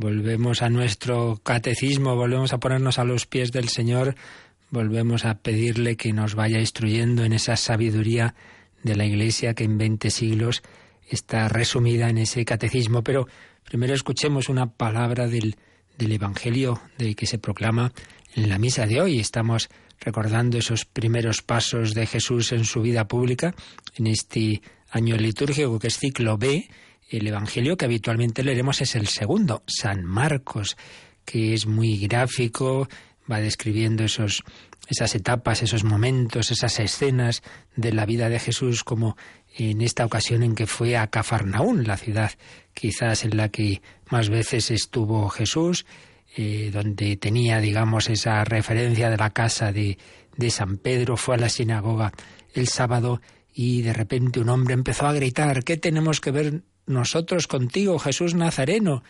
Volvemos a nuestro catecismo, volvemos a ponernos a los pies del Señor, volvemos a pedirle que nos vaya instruyendo en esa sabiduría de la Iglesia que en 20 siglos está resumida en ese catecismo. Pero primero escuchemos una palabra del, del Evangelio de que se proclama en la misa de hoy. Estamos recordando esos primeros pasos de Jesús en su vida pública en este año litúrgico que es ciclo B. El Evangelio que habitualmente leeremos es el segundo, San Marcos, que es muy gráfico, va describiendo esos, esas etapas, esos momentos, esas escenas de la vida de Jesús, como en esta ocasión en que fue a Cafarnaún, la ciudad quizás en la que más veces estuvo Jesús, eh, donde tenía, digamos, esa referencia de la casa de, de San Pedro, fue a la sinagoga el sábado y de repente un hombre empezó a gritar, ¿qué tenemos que ver nosotros contigo, Jesús Nazareno?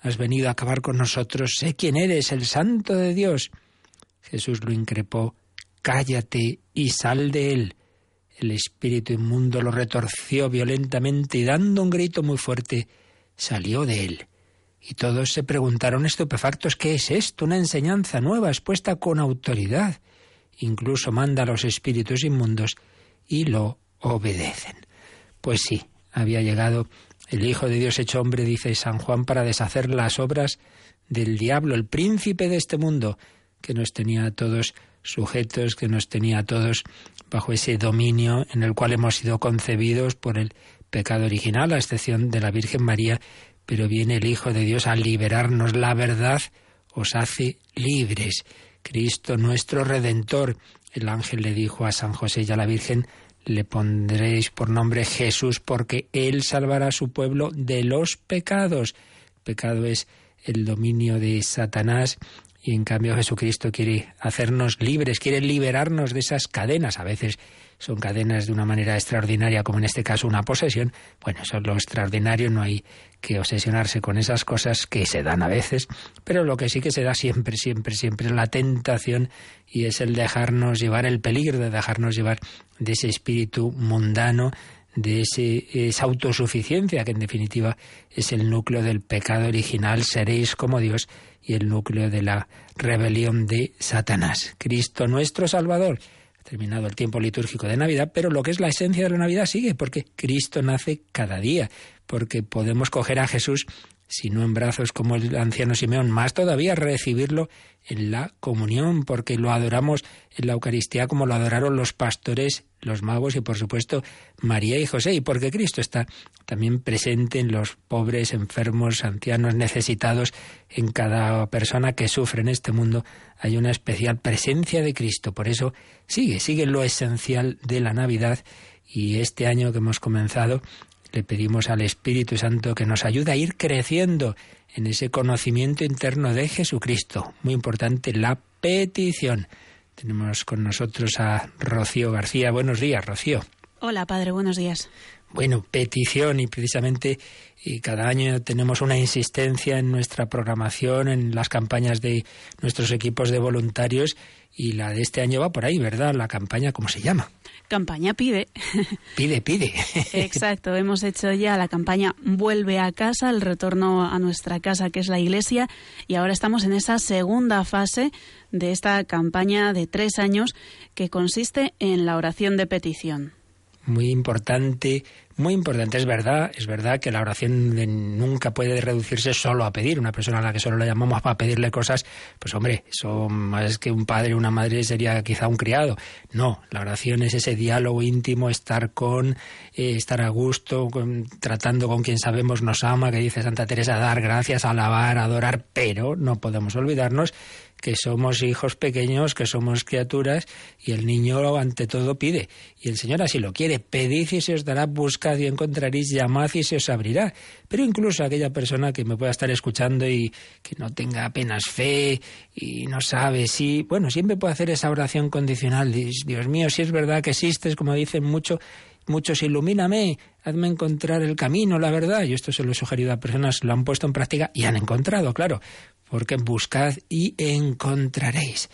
Has venido a acabar con nosotros, sé quién eres, el santo de Dios. Jesús lo increpó, cállate y sal de él. El espíritu inmundo lo retorció violentamente y dando un grito muy fuerte, salió de él. Y todos se preguntaron estupefactos ¿qué es esto? Una enseñanza nueva expuesta con autoridad. Incluso manda a los espíritus inmundos y lo obedecen. Pues sí, había llegado el Hijo de Dios hecho hombre, dice San Juan, para deshacer las obras del diablo, el príncipe de este mundo, que nos tenía a todos sujetos, que nos tenía a todos bajo ese dominio en el cual hemos sido concebidos por el pecado original, a excepción de la Virgen María, pero viene el Hijo de Dios a liberarnos. La verdad os hace libres. Cristo nuestro Redentor. El ángel le dijo a San José y a la Virgen, le pondréis por nombre Jesús porque Él salvará a su pueblo de los pecados. pecado es el dominio de Satanás y en cambio Jesucristo quiere hacernos libres, quiere liberarnos de esas cadenas. A veces son cadenas de una manera extraordinaria, como en este caso una posesión. Bueno, eso es lo extraordinario, no hay que obsesionarse con esas cosas que se dan a veces, pero lo que sí que se da siempre, siempre, siempre es la tentación y es el dejarnos llevar, el peligro de dejarnos llevar de ese espíritu mundano, de ese, esa autosuficiencia que en definitiva es el núcleo del pecado original, seréis como Dios, y el núcleo de la rebelión de Satanás. Cristo nuestro Salvador. Terminado el tiempo litúrgico de Navidad, pero lo que es la esencia de la Navidad sigue, porque Cristo nace cada día, porque podemos coger a Jesús si no en brazos como el anciano Simeón, más todavía recibirlo en la comunión, porque lo adoramos en la Eucaristía como lo adoraron los pastores, los magos y por supuesto María y José, y porque Cristo está también presente en los pobres, enfermos, ancianos, necesitados, en cada persona que sufre en este mundo hay una especial presencia de Cristo. Por eso sigue, sigue lo esencial de la Navidad y este año que hemos comenzado le pedimos al Espíritu Santo que nos ayude a ir creciendo en ese conocimiento interno de Jesucristo. Muy importante la petición. Tenemos con nosotros a Rocío García. Buenos días, Rocío. Hola, padre, buenos días. Bueno, petición y precisamente y cada año tenemos una insistencia en nuestra programación, en las campañas de nuestros equipos de voluntarios y la de este año va por ahí, ¿verdad? La campaña, ¿cómo se llama? Campaña Pide. Pide, pide. Exacto, hemos hecho ya la campaña Vuelve a casa, el retorno a nuestra casa que es la iglesia y ahora estamos en esa segunda fase de esta campaña de tres años que consiste en la oración de petición muy importante, muy importante. Es verdad, es verdad que la oración nunca puede reducirse solo a pedir. Una persona a la que solo le llamamos para pedirle cosas, pues hombre, eso más que un padre o una madre sería quizá un criado. No, la oración es ese diálogo íntimo, estar con, eh, estar a gusto, tratando con quien sabemos nos ama, que dice Santa Teresa, dar gracias, alabar, adorar, pero no podemos olvidarnos que somos hijos pequeños, que somos criaturas, y el niño ante todo pide. Y el Señor así lo quiere. Pedid y se os dará, buscad y encontraréis, llamad y se os abrirá. Pero incluso aquella persona que me pueda estar escuchando y que no tenga apenas fe y no sabe si, bueno, siempre puede hacer esa oración condicional. Dios mío, si es verdad que existes, como dicen mucho, muchos ilumíname, hazme encontrar el camino, la verdad. Yo esto se lo he sugerido a personas, lo han puesto en práctica y han encontrado, claro, porque buscad y encontraréis.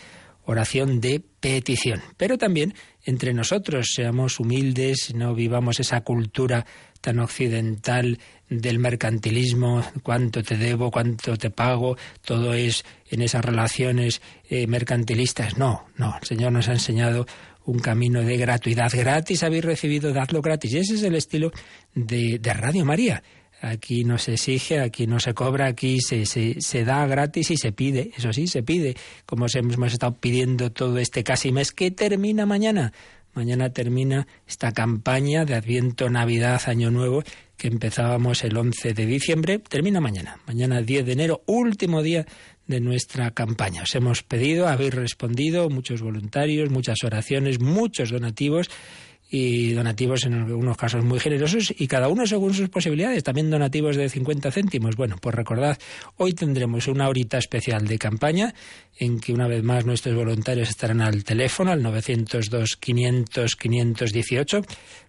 Oración de petición. Pero también entre nosotros seamos humildes, no vivamos esa cultura tan occidental del mercantilismo, cuánto te debo, cuánto te pago, todo es en esas relaciones eh, mercantilistas. No, no, el Señor nos ha enseñado un camino de gratuidad. Gratis habéis recibido, dadlo gratis. Y ese es el estilo de, Radio María. Aquí no se exige, aquí no se cobra, aquí se, se, da gratis y se pide. Eso sí, se pide, como hemos estado pidiendo todo este casi mes que termina mañana. Mañana termina esta campaña de Adviento, Navidad, Año Nuevo, que empezábamos el 11 de diciembre. Termina mañana. Mañana 10 de enero, último día de nuestra campaña. Os hemos pedido, habéis respondido, muchos voluntarios, muchas oraciones, muchos donativos y donativos en algunos casos muy generosos y cada uno según sus posibilidades, también donativos de 50 céntimos. Bueno, pues recordad, hoy tendremos una horita especial de campaña en que una vez más nuestros voluntarios estarán al teléfono al 902 500 518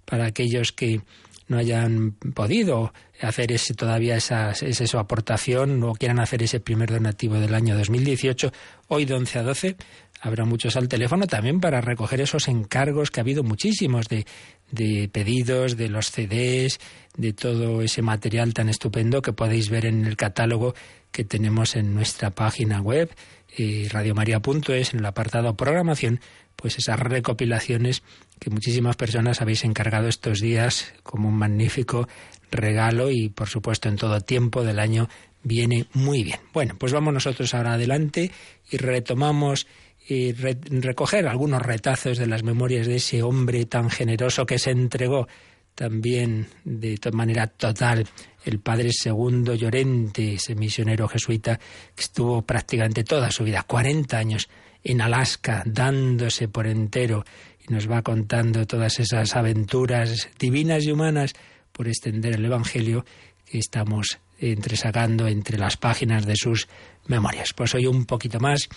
para aquellos que no hayan podido hacer ese, todavía esa, esa, su aportación o quieran hacer ese primer donativo del año 2018, hoy de 11 a 12 habrá muchos al teléfono también para recoger esos encargos que ha habido muchísimos de, de pedidos, de los CDs, de todo ese material tan estupendo que podéis ver en el catálogo que tenemos en nuestra página web, eh, radiomaria.es, en el apartado programación, pues esas recopilaciones que muchísimas personas habéis encargado estos días como un magnífico regalo y por supuesto en todo tiempo del año viene muy bien. Bueno, pues vamos nosotros ahora adelante y retomamos y recoger algunos retazos de las memorias de ese hombre tan generoso que se entregó también de manera total el padre segundo Llorente, ese misionero jesuita que estuvo prácticamente toda su vida, 40 años en Alaska, dándose por entero y nos va contando todas esas aventuras divinas y humanas por extender el Evangelio que estamos entresacando entre las páginas de sus memorias. Pues hoy un poquito más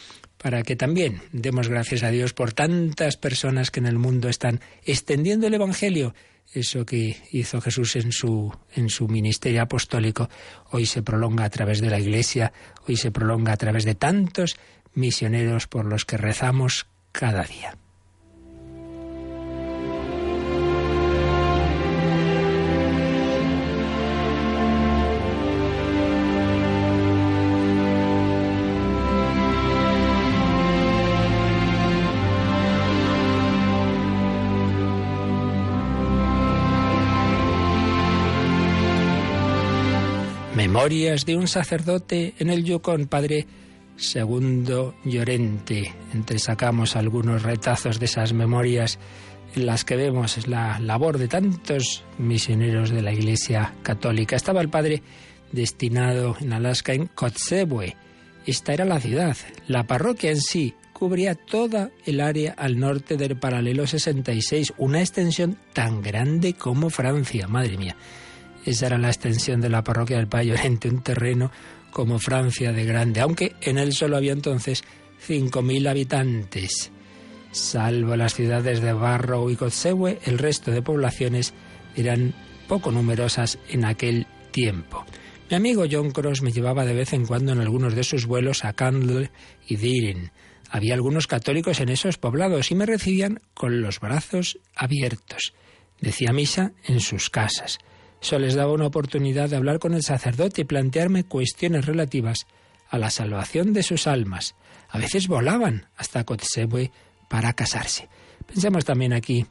para que también demos gracias a Dios por tantas personas que en el mundo están extendiendo el Evangelio. Eso que hizo Jesús en su, en su ministerio apostólico, hoy se prolonga a través de la Iglesia, hoy se prolonga a través de tantos misioneros por los que rezamos cada día. Memorias de un sacerdote en el Yukon, padre segundo Llorente. Entresacamos algunos retazos de esas memorias en las que vemos la labor de tantos misioneros de la Iglesia Católica. Estaba el padre destinado en Alaska, en Kotzebue. Esta era la ciudad. La parroquia en sí cubría toda el área al norte del paralelo 66, una extensión tan grande como Francia. Madre mía. Esa era la extensión de la parroquia del Payorente, un terreno como Francia de grande, aunque en él solo había entonces 5.000 habitantes. Salvo las ciudades de Barrow y Kotzebue, el resto de poblaciones eran poco numerosas en aquel tiempo. Mi amigo John Cross me llevaba de vez en cuando en algunos de sus vuelos a Candle y Diren. Había algunos católicos en esos poblados y me recibían con los brazos abiertos. Decía misa en sus casas. Eso les daba una oportunidad de hablar con el sacerdote y plantearme cuestiones relativas a la salvación de sus almas. A veces volaban hasta Kotzebue para casarse. Pensemos también aquí,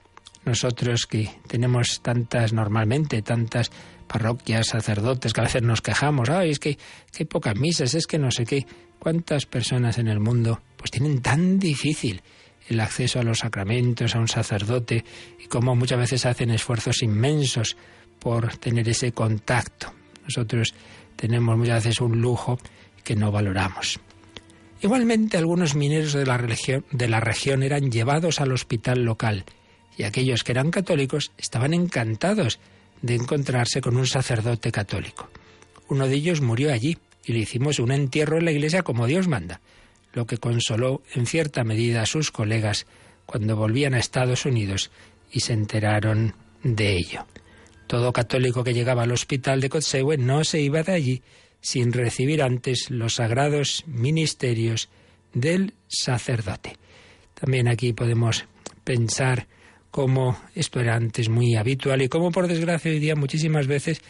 nosotros que tenemos tantas, normalmente, tantas parroquias, sacerdotes, que a veces nos quejamos, ay, es que, que pocas misas, es que no sé qué. ¿Cuántas personas en el mundo pues tienen tan difícil el acceso a los sacramentos, a un sacerdote, y cómo muchas veces hacen esfuerzos inmensos por tener ese contacto. Nosotros tenemos muchas veces un lujo que no valoramos. Igualmente, algunos mineros de la, región, de la región eran llevados al hospital local y aquellos que eran católicos estaban encantados de encontrarse con un sacerdote católico. Uno de ellos murió allí y le hicimos un entierro en la iglesia como Dios manda, lo que consoló en cierta medida a sus colegas cuando volvían a Estados Unidos y se enteraron de ello. Todo católico que llegaba al hospital de Kotzebue no se iba de allí sin recibir antes los sagrados ministerios del sacerdote. También aquí podemos pensar cómo esto era antes muy habitual y cómo por desgracia hoy día muchísimas veces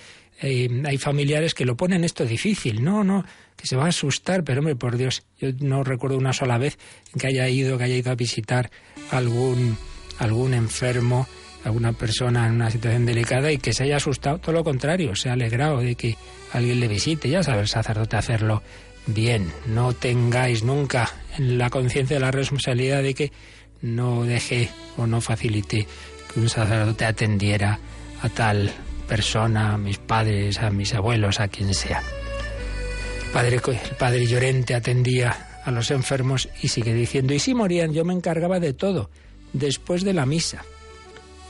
eh, hay familiares que lo ponen esto difícil. No, no, que se va a asustar, pero hombre, por Dios, yo no recuerdo una sola vez que haya ido, que haya ido a visitar algún, algún enfermo, alguna persona en una situación delicada y que se haya asustado, todo lo contrario, se ha alegrado de que alguien le visite. Ya sabe el sacerdote hacerlo bien. No tengáis nunca en la conciencia de la responsabilidad de que no deje o no facilite que un sacerdote atendiera a tal persona, a mis padres, a mis abuelos, a quien sea. El padre, el padre Llorente atendía a los enfermos y sigue diciendo, y si morían yo me encargaba de todo, después de la misa.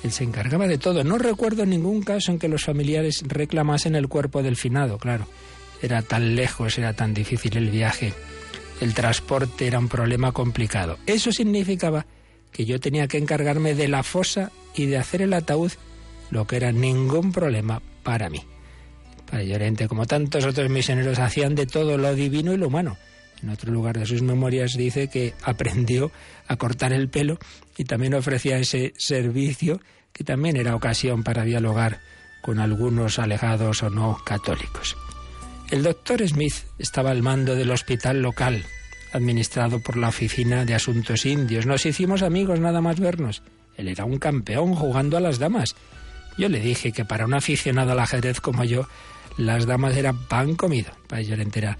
Él se encargaba de todo. No recuerdo ningún caso en que los familiares reclamasen el cuerpo del finado, claro. Era tan lejos, era tan difícil el viaje. El transporte era un problema complicado. Eso significaba que yo tenía que encargarme de la fosa y de hacer el ataúd lo que era ningún problema para mí. Para Llorente, como tantos otros misioneros, hacían de todo lo divino y lo humano. En otro lugar de sus memorias dice que aprendió a cortar el pelo y también ofrecía ese servicio que también era ocasión para dialogar con algunos alejados o no católicos. El doctor Smith estaba al mando del hospital local, administrado por la Oficina de Asuntos Indios. Nos hicimos amigos nada más vernos. Él era un campeón jugando a las damas yo le dije que para un aficionado al ajedrez como yo, las damas eran pan comido. Para Llorente era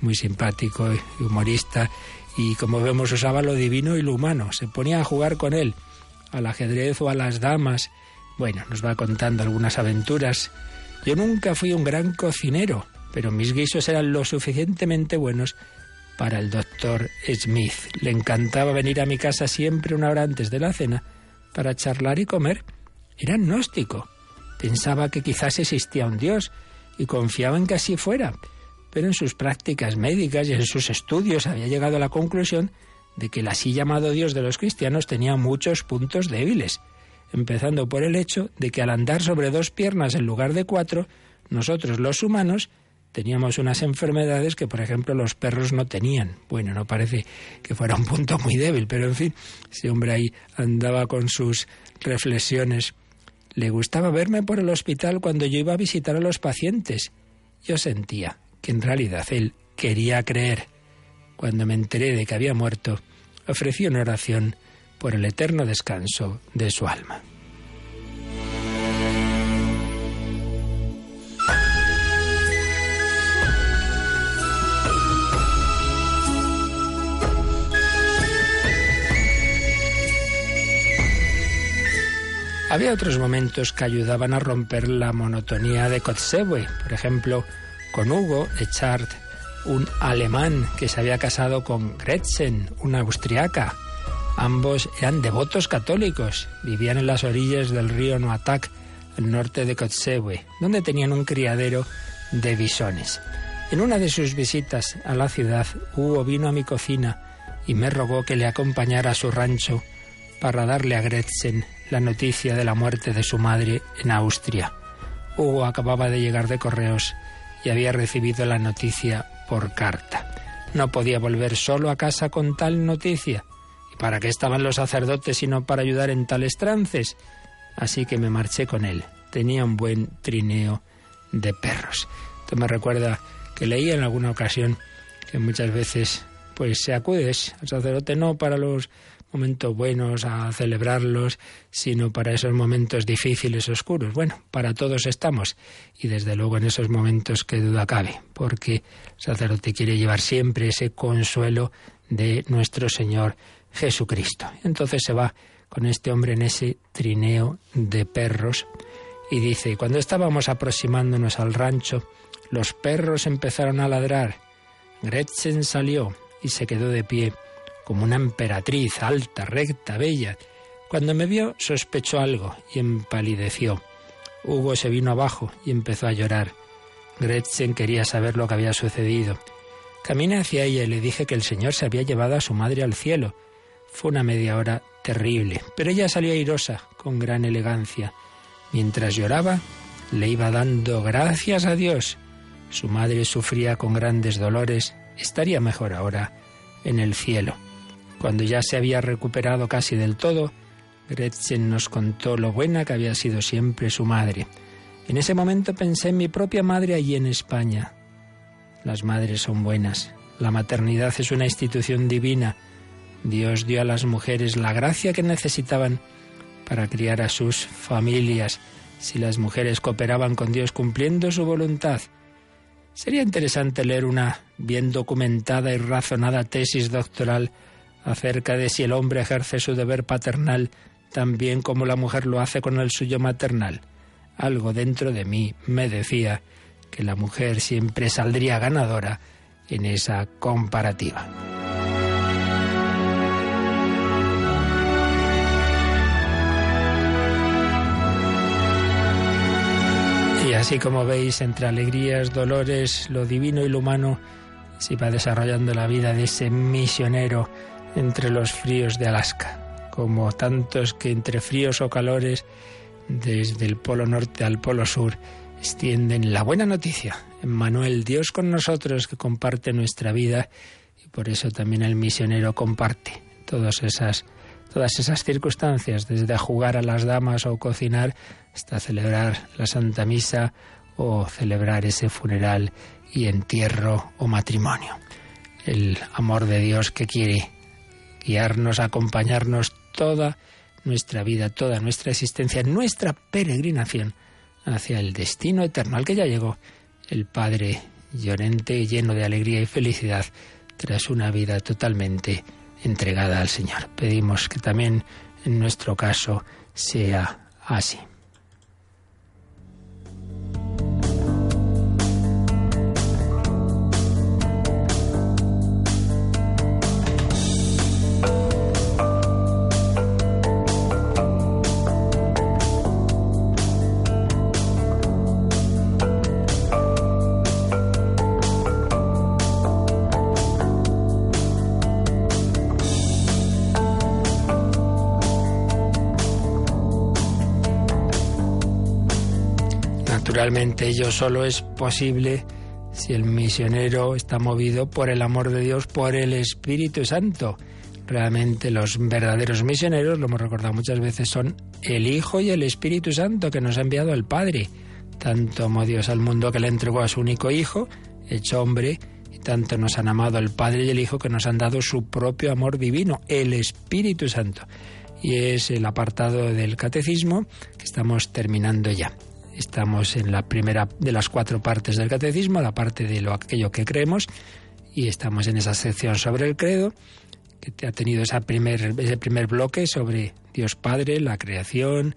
muy simpático y humorista y como vemos usaba lo divino y lo humano. Se ponía a jugar con él, al ajedrez o a las damas. Bueno, nos va contando algunas aventuras. Yo nunca fui un gran cocinero, pero mis guisos eran lo suficientemente buenos para el doctor Smith. Le encantaba venir a mi casa siempre una hora antes de la cena para charlar y comer. Era agnóstico. Pensaba que quizás existía un Dios y confiaba en que así fuera. Pero en sus prácticas médicas y en sus estudios había llegado a la conclusión de que el así llamado Dios de los cristianos tenía muchos puntos débiles, empezando por el hecho de que al andar sobre dos piernas en lugar de cuatro, nosotros los humanos teníamos unas enfermedades que, por ejemplo, los perros no tenían. Bueno, no parece que fuera un punto muy débil, pero en fin, ese hombre ahí andaba con sus reflexiones le gustaba verme por el hospital cuando yo iba a visitar a los pacientes. Yo sentía que en realidad él quería creer. Cuando me enteré de que había muerto, ofrecí una oración por el eterno descanso de su alma. Había otros momentos que ayudaban a romper la monotonía de Kotzebue, por ejemplo, con Hugo Echard, un alemán que se había casado con Gretchen, una austriaca. Ambos eran devotos católicos, vivían en las orillas del río Noatak, al norte de Kotzebue, donde tenían un criadero de bisones. En una de sus visitas a la ciudad, Hugo vino a mi cocina y me rogó que le acompañara a su rancho para darle a Gretchen la noticia de la muerte de su madre en Austria. Hugo acababa de llegar de correos y había recibido la noticia por carta. No podía volver solo a casa con tal noticia. ¿Y para qué estaban los sacerdotes sino para ayudar en tales trances? Así que me marché con él. Tenía un buen trineo de perros. Esto me recuerda que leí en alguna ocasión que muchas veces pues se acudes al sacerdote no para los momentos buenos, a celebrarlos, sino para esos momentos difíciles, oscuros. Bueno, para todos estamos y desde luego en esos momentos que duda cabe, porque el sacerdote quiere llevar siempre ese consuelo de nuestro Señor Jesucristo. Entonces se va con este hombre en ese trineo de perros y dice, cuando estábamos aproximándonos al rancho, los perros empezaron a ladrar. Gretchen salió y se quedó de pie, como una emperatriz, alta, recta, bella. Cuando me vio, sospechó algo y empalideció. Hugo se vino abajo y empezó a llorar. Gretchen quería saber lo que había sucedido. Caminé hacia ella y le dije que el Señor se había llevado a su madre al cielo. Fue una media hora terrible, pero ella salió airosa, con gran elegancia. Mientras lloraba, le iba dando gracias a Dios. Su madre sufría con grandes dolores, estaría mejor ahora en el cielo. Cuando ya se había recuperado casi del todo, Gretchen nos contó lo buena que había sido siempre su madre. En ese momento pensé en mi propia madre allí en España. Las madres son buenas. La maternidad es una institución divina. Dios dio a las mujeres la gracia que necesitaban para criar a sus familias si las mujeres cooperaban con Dios cumpliendo su voluntad. Sería interesante leer una bien documentada y razonada tesis doctoral acerca de si el hombre ejerce su deber paternal tan bien como la mujer lo hace con el suyo maternal. Algo dentro de mí me decía que la mujer siempre saldría ganadora en esa comparativa. Y así como veis, entre alegrías, dolores, lo divino y lo humano, se va desarrollando la vida de ese misionero entre los fríos de Alaska, como tantos que entre fríos o calores, desde el polo norte al polo sur, extienden la buena noticia. Emmanuel, Dios con nosotros, que comparte nuestra vida, y por eso también el misionero comparte todas esas, todas esas circunstancias, desde jugar a las damas o cocinar hasta celebrar la Santa Misa o celebrar ese funeral y entierro o matrimonio. El amor de Dios que quiere guiarnos, acompañarnos toda nuestra vida, toda nuestra existencia, nuestra peregrinación hacia el destino eterno al que ya llegó el Padre llorente, lleno de alegría y felicidad, tras una vida totalmente entregada al Señor. Pedimos que también en nuestro caso sea así. Realmente ello solo es posible si el misionero está movido por el amor de Dios, por el Espíritu Santo. Realmente los verdaderos misioneros, lo hemos recordado muchas veces, son el Hijo y el Espíritu Santo que nos ha enviado el Padre. Tanto amó Dios al mundo que le entregó a su único Hijo, hecho hombre, y tanto nos han amado el Padre y el Hijo que nos han dado su propio amor divino, el Espíritu Santo. Y es el apartado del catecismo que estamos terminando ya. Estamos en la primera de las cuatro partes del catecismo, la parte de lo aquello que creemos, y estamos en esa sección sobre el credo, que ha tenido esa primer, ese primer bloque sobre Dios Padre, la creación,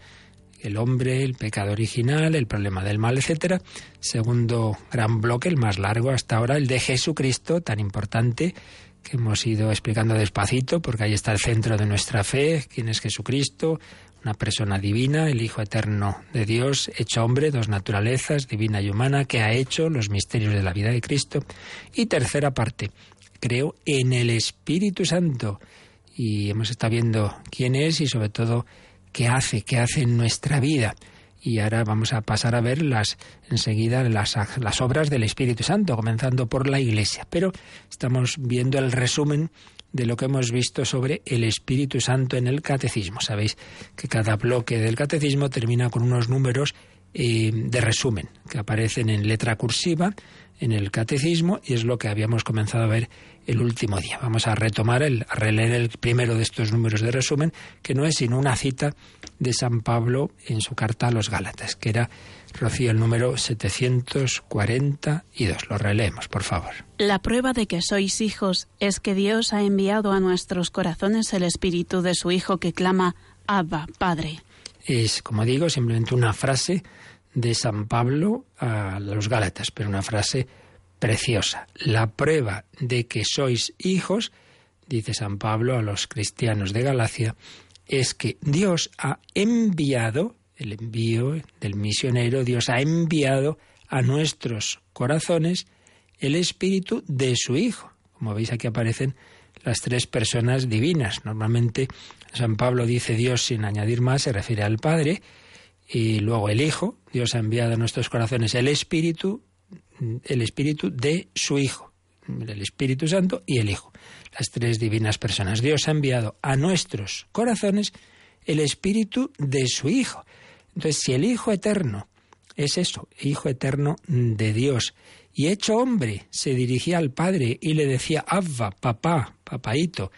el hombre, el pecado original, el problema del mal, etcétera. Segundo gran bloque, el más largo hasta ahora, el de Jesucristo, tan importante, que hemos ido explicando despacito, porque ahí está el centro de nuestra fe, quién es Jesucristo, una persona divina, el Hijo Eterno de Dios, hecho hombre, dos naturalezas, divina y humana, que ha hecho los misterios de la vida de Cristo. Y tercera parte, creo en el Espíritu Santo. Y hemos estado viendo quién es y sobre todo qué hace, qué hace en nuestra vida. Y ahora vamos a pasar a ver las, enseguida las, las obras del Espíritu Santo, comenzando por la Iglesia. Pero estamos viendo el resumen de lo que hemos visto sobre el Espíritu Santo en el catecismo. Sabéis que cada bloque del catecismo termina con unos números eh, de resumen que aparecen en letra cursiva en el catecismo y es lo que habíamos comenzado a ver el último día. Vamos a retomar, el, a releer el primero de estos números de resumen, que no es sino una cita de San Pablo en su carta a los Gálatas, que era Rocío, el número 742. Lo releemos, por favor. La prueba de que sois hijos es que Dios ha enviado a nuestros corazones el espíritu de su Hijo que clama Abba, Padre. Es, como digo, simplemente una frase de San Pablo a los Gálatas, pero una frase preciosa. La prueba de que sois hijos, dice San Pablo a los cristianos de Galacia, es que Dios ha enviado, el envío del misionero, Dios ha enviado a nuestros corazones el espíritu de su Hijo. Como veis aquí aparecen las tres personas divinas. Normalmente San Pablo dice Dios sin añadir más, se refiere al Padre, y luego el Hijo, Dios ha enviado a nuestros corazones el Espíritu, el Espíritu de su Hijo, el Espíritu Santo y el Hijo, las tres divinas personas. Dios ha enviado a nuestros corazones el Espíritu de su Hijo. Entonces, si el Hijo eterno es eso, Hijo eterno de Dios, y hecho hombre, se dirigía al Padre y le decía, Abba, papá, papaito,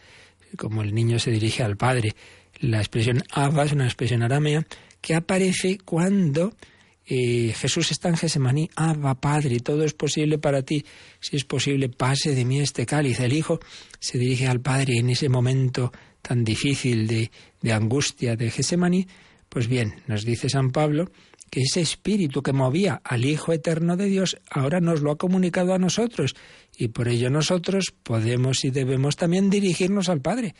como el niño se dirige al Padre. La expresión Abba es una expresión aramea que aparece cuando eh, Jesús está en Gesemaní, Abba, Padre, todo es posible para ti, si es posible, pase de mí este cáliz. El Hijo se dirige al Padre en ese momento tan difícil de, de angustia de Gesemaní. Pues bien, nos dice San Pablo que ese espíritu que movía al Hijo Eterno de Dios ahora nos lo ha comunicado a nosotros y por ello nosotros podemos y debemos también dirigirnos al Padre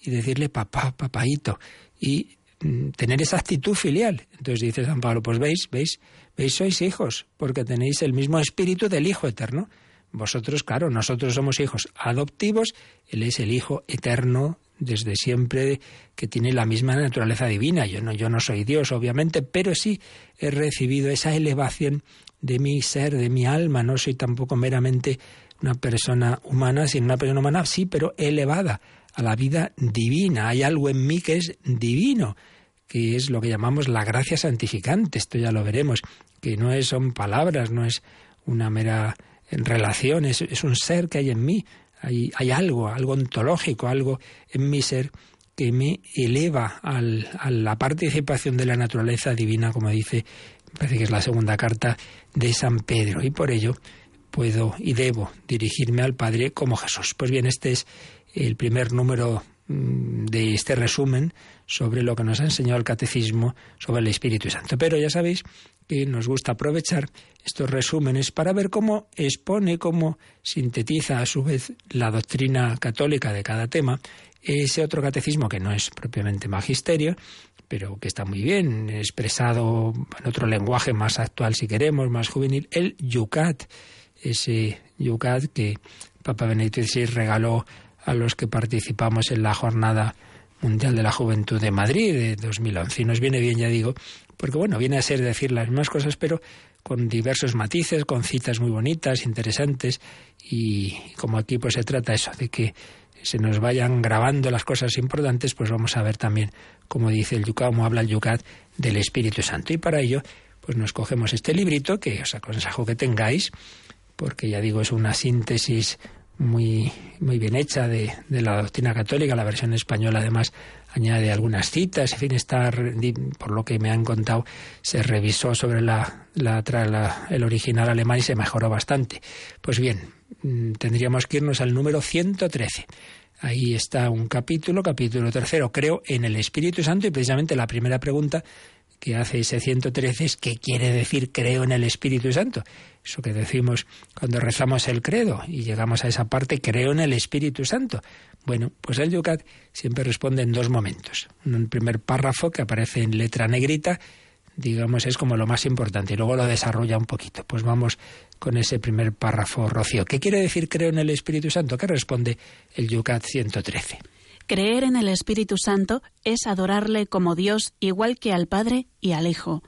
y decirle papá, papaito y mm, tener esa actitud filial. Entonces dice San Pablo, pues veis, veis, veis, sois hijos, porque tenéis el mismo espíritu del Hijo Eterno. Vosotros, claro, nosotros somos hijos adoptivos, Él es el Hijo Eterno desde siempre que tiene la misma naturaleza divina. Yo no, yo no soy Dios, obviamente, pero sí he recibido esa elevación de mi ser, de mi alma. No soy tampoco meramente una persona humana, sino una persona humana, sí, pero elevada a la vida divina. Hay algo en mí que es divino, que es lo que llamamos la gracia santificante. Esto ya lo veremos, que no es, son palabras, no es una mera relación, es, es un ser que hay en mí, hay, algo, algo ontológico, algo en mi ser que me eleva al, a la participación de la naturaleza divina, como dice, parece que es la segunda carta de San Pedro, y por ello puedo y debo dirigirme al Padre como Jesús. Pues bien, este es el primer número mm, de este resumen sobre lo que nos ha enseñado el catecismo sobre el Espíritu Santo. Pero ya sabéis que nos gusta aprovechar estos resúmenes para ver cómo expone, cómo sintetiza a su vez la doctrina católica de cada tema, ese otro catecismo que no es propiamente magisterio, pero que está muy bien expresado en otro lenguaje más actual si queremos, más juvenil, el Yucat, ese Yucat que Papa Benedicto XVI regaló a los que participamos en la jornada Mundial de la Juventud de Madrid de 2011. Y nos viene bien, ya digo, porque bueno, viene a ser decir las mismas cosas, pero con diversos matices, con citas muy bonitas, interesantes, y como aquí pues se trata eso, de que se nos vayan grabando las cosas importantes, pues vamos a ver también cómo dice el Yucat, cómo habla el Yucat del Espíritu Santo. Y para ello, pues nos cogemos este librito que os aconsejo que tengáis, porque ya digo, es una síntesis muy, muy bien hecha de, de, la doctrina católica. La versión española, además, añade algunas citas. En fin, está, por lo que me han contado, se revisó sobre la, la, el original alemán y se mejoró bastante. Pues bien, mm, tendríamos que irnos al número 113. Ahí está un capítulo, capítulo tercero, creo, en el Espíritu Santo y precisamente la primera pregunta que hace ese 113 es qué quiere decir creo en el Espíritu Santo. Eso que decimos cuando rezamos el credo y llegamos a esa parte, creo en el Espíritu Santo. Bueno, pues el Yucat siempre responde en dos momentos. Un primer párrafo que aparece en letra negrita, digamos, es como lo más importante, y luego lo desarrolla un poquito. Pues vamos con ese primer párrafo, Rocío. ¿Qué quiere decir creo en el Espíritu Santo? ¿Qué responde el Yucat 113? Creer en el Espíritu Santo es adorarle como Dios igual que al Padre y al Hijo.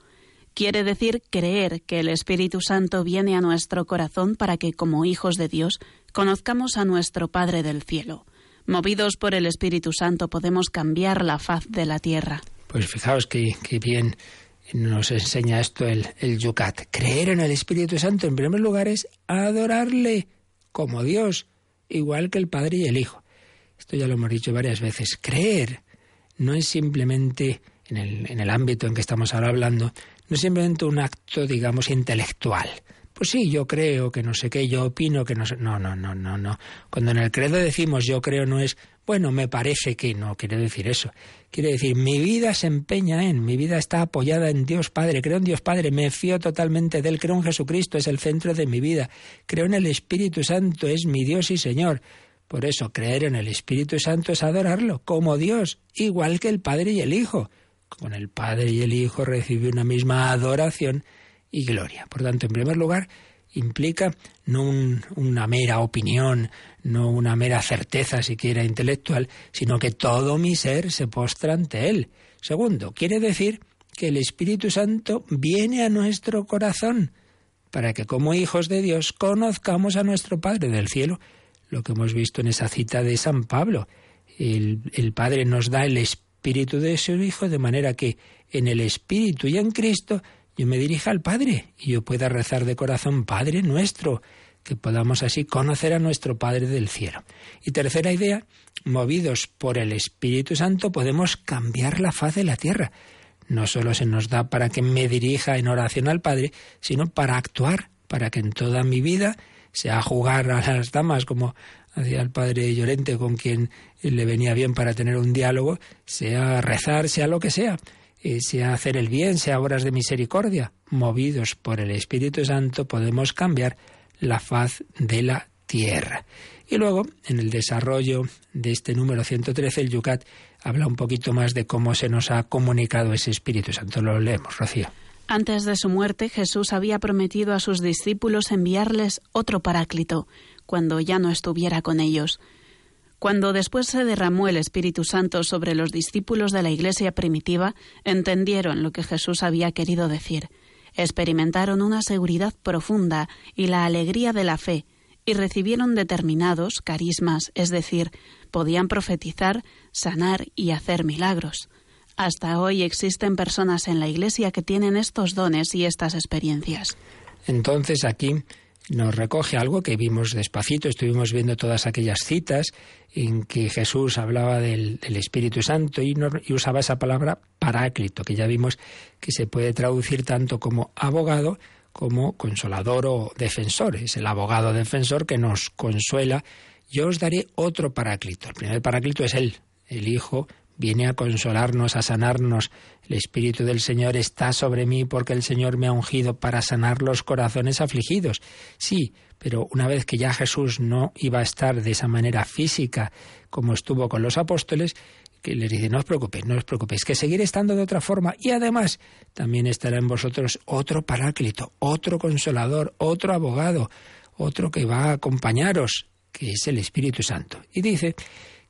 Quiere decir creer que el Espíritu Santo viene a nuestro corazón para que, como hijos de Dios, conozcamos a nuestro Padre del cielo. Movidos por el Espíritu Santo podemos cambiar la faz de la tierra. Pues fijaos que, bien nos enseña esto el, el Yucat. Creer en el Espíritu Santo, en primer lugar, es adorarle como Dios, igual que el Padre y el Hijo. Esto ya lo hemos dicho varias veces. Creer no es simplemente, en el, en el ámbito en que estamos ahora hablando, no es simplemente un acto, digamos, intelectual. Pues sí, yo creo que no sé qué, yo opino que no sé. No, no, no, no, no. Cuando en el credo decimos yo creo no es, bueno, me parece que no quiere decir eso. Quiere decir, mi vida se empeña en, mi vida está apoyada en Dios Padre, creo en Dios Padre, me fío totalmente de Él, creo en Jesucristo, es el centro de mi vida, creo en el Espíritu Santo, es mi Dios y Señor. Por eso, creer en el Espíritu Santo es adorarlo como Dios, igual que el Padre y el Hijo. Con el Padre y el Hijo recibe una misma adoración y gloria. Por tanto, en primer lugar, implica no una mera opinión, no una mera certeza siquiera intelectual, sino que todo mi ser se postra ante Él. Segundo, quiere decir que el Espíritu Santo viene a nuestro corazón para que como hijos de Dios conozcamos a nuestro Padre del cielo, lo que hemos visto en esa cita de San Pablo. El, el Padre nos da el Espíritu de su Hijo de manera que en el Espíritu y en Cristo yo me dirija al Padre y yo pueda rezar de corazón, Padre nuestro, que podamos así conocer a nuestro Padre del cielo. Y tercera idea, movidos por el Espíritu Santo podemos cambiar la faz de la tierra. No solo se nos da para que me dirija en oración al Padre, sino para actuar, para que en toda mi vida sea jugar a las damas como hacía el padre Llorente con quien le venía bien para tener un diálogo, sea rezar, sea lo que sea eh, sea hacer el bien, sea obras de misericordia, movidos por el Espíritu Santo, podemos cambiar la faz de la tierra. Y luego, en el desarrollo de este número 113, el Yucat habla un poquito más de cómo se nos ha comunicado ese Espíritu Santo. Lo leemos, Rocío. Antes de su muerte, Jesús había prometido a sus discípulos enviarles otro paráclito, cuando ya no estuviera con ellos. Cuando después se derramó el Espíritu Santo sobre los discípulos de la Iglesia primitiva, entendieron lo que Jesús había querido decir. Experimentaron una seguridad profunda y la alegría de la fe, y recibieron determinados carismas, es decir, podían profetizar, sanar y hacer milagros. Hasta hoy existen personas en la Iglesia que tienen estos dones y estas experiencias. Entonces aquí nos recoge algo que vimos despacito, estuvimos viendo todas aquellas citas en que Jesús hablaba del, Espíritu Santo y, y, usaba esa palabra paráclito, que ya vimos que se puede traducir tanto como abogado como consolador o defensor. Es el abogado defensor que nos consuela. Yo os daré otro paráclito. El primer paráclito es Él, el Hijo viene a consolarnos, a sanarnos. El Espíritu del Señor está sobre mí porque el Señor me ha ungido para sanar los corazones afligidos. Sí, pero una vez que ya Jesús no iba a estar de esa manera física como estuvo con los apóstoles, que les dice, no os preocupéis, no os preocupéis, que seguiré estando de otra forma y además también estará en vosotros otro paráclito, otro consolador, otro abogado, otro que va a acompañaros, que es el Espíritu Santo. Y dice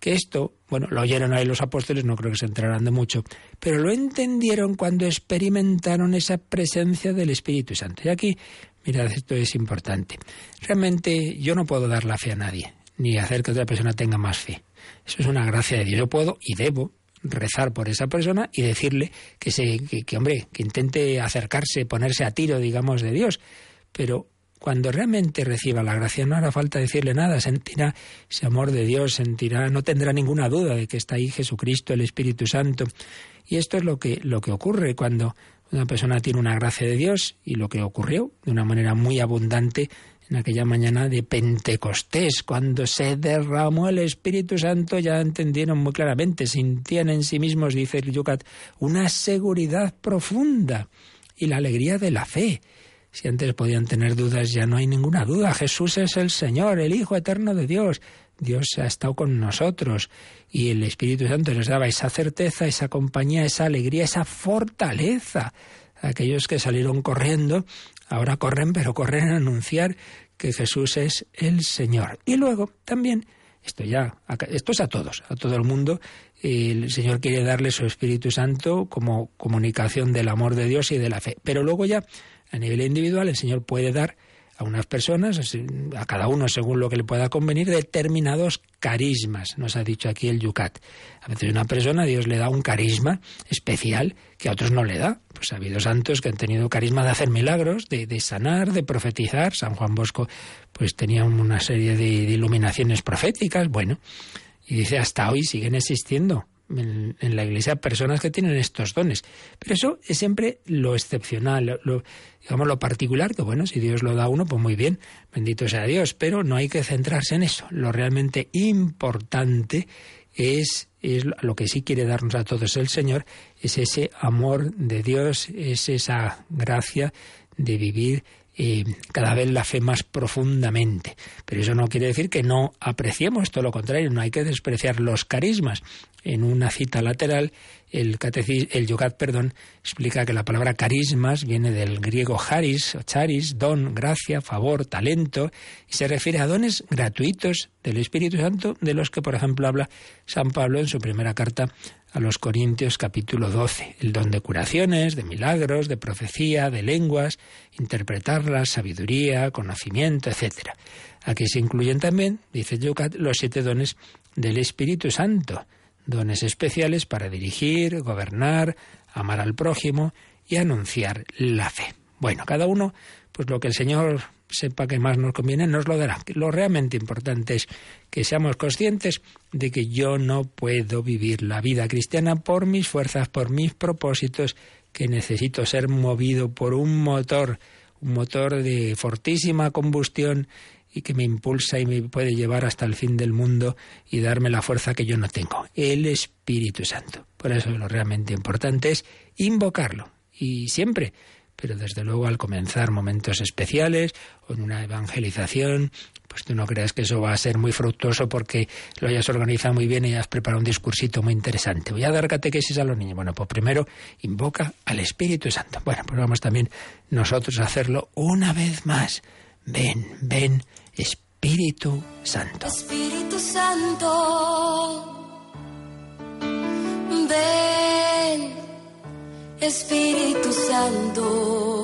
que esto, bueno, lo oyeron ahí los apóstoles, no creo que se enteraran de mucho, pero lo entendieron cuando experimentaron esa presencia del Espíritu Santo. Y aquí, mirad, esto es importante. Realmente yo no puedo dar la fe a nadie, ni hacer que otra persona tenga más fe. Eso es una gracia de Dios. Yo puedo y debo rezar por esa persona y decirle que, se, que, que hombre, que intente acercarse, ponerse a tiro, digamos, de Dios. Pero cuando realmente reciba la gracia no hará falta decirle nada, sentirá ese amor de Dios, sentirá, no tendrá ninguna duda de que está ahí Jesucristo, el Espíritu Santo. Y esto es lo que, lo que ocurre cuando una persona tiene una gracia de Dios y lo que ocurrió de una manera muy abundante en aquella mañana de Pentecostés, cuando se derramó el Espíritu Santo, ya entendieron muy claramente, sentían en sí mismos, dice el Yucat, una seguridad profunda y la alegría de la fe. Si antes podían tener dudas, ya no hay ninguna duda. Jesús es el Señor, el Hijo eterno de Dios. Dios ha estado con nosotros y el Espíritu Santo les daba esa certeza, esa compañía, esa alegría, esa fortaleza. Aquellos que salieron corriendo, ahora corren, pero corren a anunciar que Jesús es el Señor. Y luego también, esto ya, esto es a todos, a todo el mundo, el Señor quiere darle su Espíritu Santo como comunicación del amor de Dios y de la fe. Pero luego ya a nivel individual, el Señor puede dar a unas personas, a cada uno según lo que le pueda convenir, determinados carismas, nos ha dicho aquí el Yucat. A veces una persona, Dios le da un carisma especial que a otros no le da. Pues ha habido santos que han tenido carisma de hacer milagros, de, sanar, de profetizar. San Juan Bosco pues tenía una serie de iluminaciones proféticas, bueno, y dice hasta hoy siguen existiendo en, la Iglesia personas que tienen estos dones. Pero eso es siempre lo excepcional, lo, digamos lo particular, que bueno, si Dios lo da a uno, pues muy bien, bendito sea Dios, pero no hay que centrarse en eso. Lo realmente importante es, es lo que sí quiere darnos a todos el Señor, es ese amor de Dios, es esa gracia de vivir cada vez la fe más profundamente. Pero eso no quiere decir que no apreciemos, todo lo contrario, no hay que despreciar los carismas. En una cita lateral, el, el Yucat perdón, explica que la palabra carismas viene del griego charis o charis, don, gracia, favor, talento, y se refiere a dones gratuitos del Espíritu Santo, de los que, por ejemplo, habla San Pablo en su primera carta a los Corintios capítulo 12, el don de curaciones, de milagros, de profecía, de lenguas, interpretarlas, sabiduría, conocimiento, etc. Aquí se incluyen también, dice Yucat, los siete dones del Espíritu Santo, dones especiales para dirigir, gobernar, amar al prójimo y anunciar la fe. Bueno, cada uno, pues lo que el Señor sepa que más nos conviene, nos lo dará. Lo realmente importante es que seamos conscientes de que yo no puedo vivir la vida cristiana por mis fuerzas, por mis propósitos, que necesito ser movido por un motor, un motor de fortísima combustión y que me impulsa y me puede llevar hasta el fin del mundo y darme la fuerza que yo no tengo, el Espíritu Santo. Por eso lo realmente importante es invocarlo y siempre pero desde luego al comenzar momentos especiales o en una evangelización, pues tú no creas que eso va a ser muy fructuoso porque lo hayas organizado muy bien y has preparado un discursito muy interesante. Voy a dar catequesis a los niños. Bueno, pues primero invoca al Espíritu Santo. Bueno, pues vamos también nosotros a hacerlo una vez más. Ven, ven, Espíritu Santo. Espíritu Santo. Ven Espíritu Santo.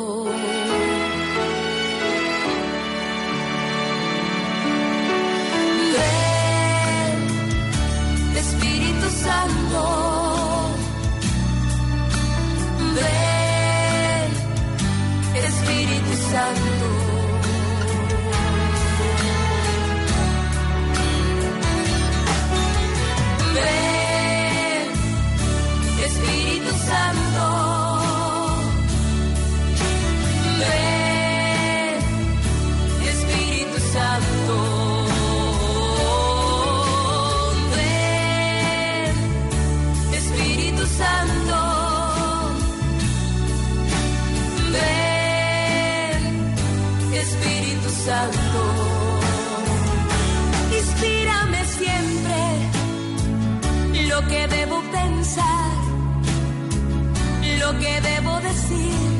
Lo que debo decir,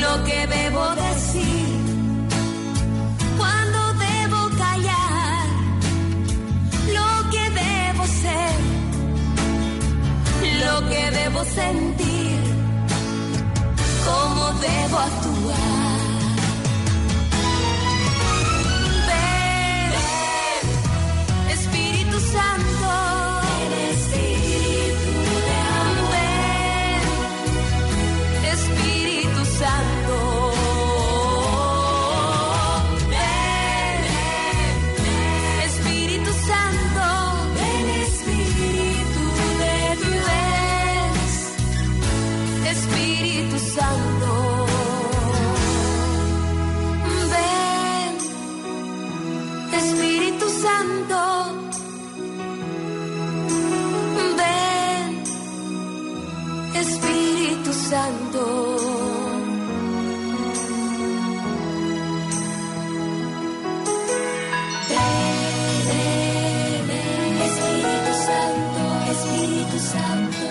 lo que debo decir, cuando debo callar, lo que debo ser, lo que debo sentir, cómo debo actuar. Santo. Espíritu Santo, Espíritu Santo,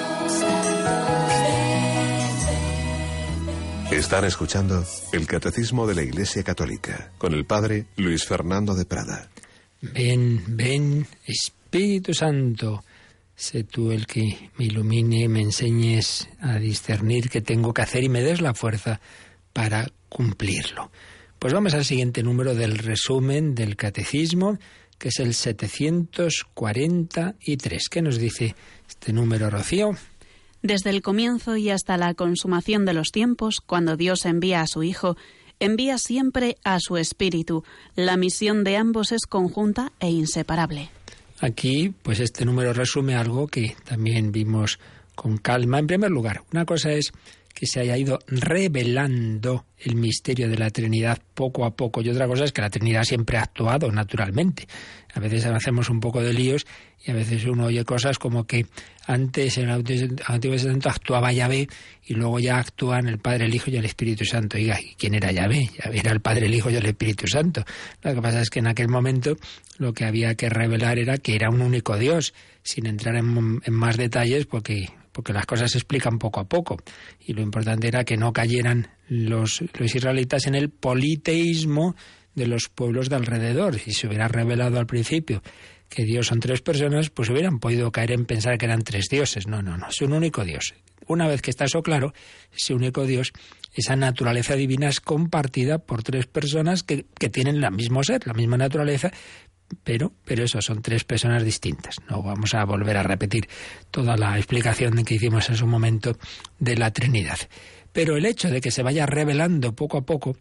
Están escuchando el Catecismo de la Iglesia Católica con el Padre Luis Fernando de Prada. Ven, ven, Espíritu Santo sé tú el que me ilumine, me enseñes a discernir qué tengo que hacer y me des la fuerza para cumplirlo. Pues vamos al siguiente número del resumen del Catecismo, que es el 743. ¿Qué nos dice este número, Rocío? Desde el comienzo y hasta la consumación de los tiempos, cuando Dios envía a su Hijo, envía siempre a su Espíritu. La misión de ambos es conjunta e inseparable. Aquí, pues este número resume algo que también vimos con calma. En primer lugar, una cosa es que se haya ido revelando el misterio de la Trinidad poco a poco. Y otra cosa es que la Trinidad siempre ha actuado naturalmente. A veces hacemos un poco de líos y a veces uno oye cosas como que antes en el Antiguo Testamento actuaba Yahvé y luego ya actúan el Padre, el Hijo y el Espíritu Santo. Oiga, ¿quién era Yahvé? Yahvé era el Padre, el Hijo y el Espíritu Santo. Lo que pasa es que en aquel momento lo que había que revelar era que era un único Dios, sin entrar en, en más detalles, porque porque las cosas se explican poco a poco. Y lo importante era que no cayeran los, los israelitas en el politeísmo de los pueblos de alrededor. Si se hubiera revelado al principio que Dios son tres personas, pues hubieran podido caer en pensar que eran tres dioses. No, no, no, es un único Dios. Una vez que está eso claro, ese único Dios, esa naturaleza divina es compartida por tres personas que, que tienen el mismo ser, la misma naturaleza, pero, pero eso son tres personas distintas. No vamos a volver a repetir toda la explicación que hicimos en su momento de la Trinidad. Pero el hecho de que se vaya revelando poco a poco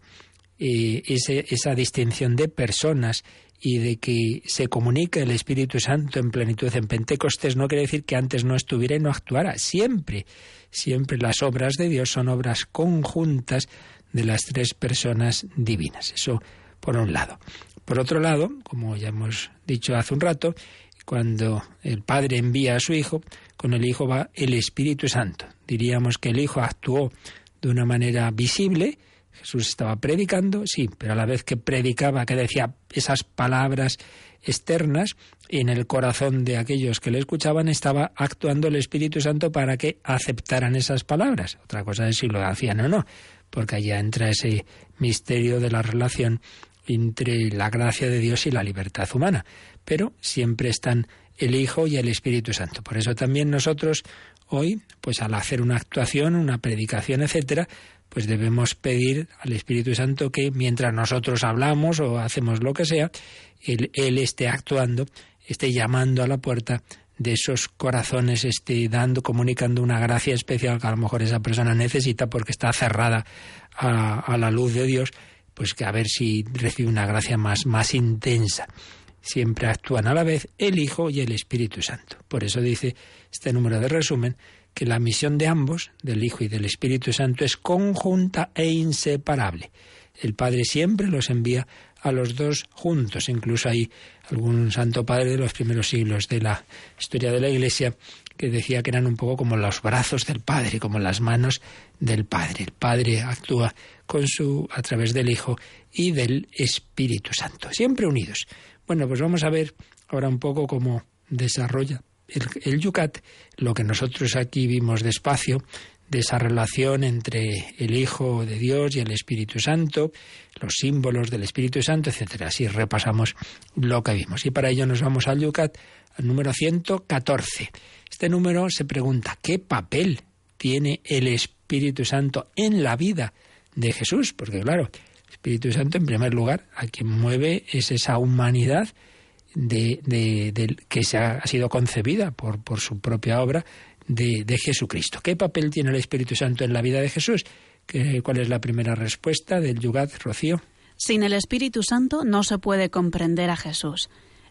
eh, esa distinción de personas y de que se comunique el Espíritu Santo en plenitud en Pentecostés no quiere decir que antes no estuviera y no actuara. Siempre, siempre las obras de Dios son obras conjuntas de las tres personas divinas. Eso por un lado. Por otro lado, como ya hemos dicho hace un rato, cuando el Padre envía a su Hijo, con el Hijo va el Espíritu Santo. Diríamos que el Hijo actuó de una manera visible, Jesús estaba predicando, sí, pero a la vez que predicaba, que decía esas palabras externas, en el corazón de aquellos que le escuchaban estaba actuando el Espíritu Santo para que aceptaran esas palabras. Otra cosa es si lo hacían o no, porque allá entra ese misterio de la relación entre la gracia de Dios y la libertad humana. Pero siempre están el Hijo y el Espíritu Santo. Por eso también nosotros hoy, pues al hacer una actuación, una predicación, etcétera, pues debemos pedir al Espíritu Santo que mientras nosotros hablamos o hacemos lo que sea, él, esté actuando, esté llamando a la puerta de esos corazones, esté dando, comunicando una gracia especial que a lo mejor esa persona necesita porque está cerrada a la luz de Dios pues que a ver si recibe una gracia más, más intensa. Siempre actúan a la vez el Hijo y el Espíritu Santo. Por eso dice este número de resumen que la misión de ambos, del Hijo y del Espíritu Santo, es conjunta e inseparable. El Padre siempre los envía a los dos juntos. Incluso hay algún santo padre de los primeros siglos de la historia de la Iglesia que decía que eran un poco como los brazos del Padre, como las manos del Padre. El Padre actúa con su a través del Hijo y del Espíritu Santo, siempre unidos. Bueno, pues vamos a ver ahora un poco cómo desarrolla el, el Yucat, lo que nosotros aquí vimos despacio, de esa relación entre el Hijo de Dios y el Espíritu Santo, los símbolos del Espíritu Santo, etcétera. Así repasamos lo que vimos. Y para ello nos vamos al Yucat, al número 114. Este número se pregunta, ¿qué papel tiene el Espíritu Santo en la vida de Jesús? Porque claro, el Espíritu Santo en primer lugar a quien mueve es esa humanidad de, que se ha, sido concebida por, por su propia obra de, de, Jesucristo. ¿Qué papel tiene el Espíritu Santo en la vida de Jesús? ¿Cuál es la primera respuesta del Yugat, Rocío? Sin el Espíritu Santo no se puede comprender a Jesús.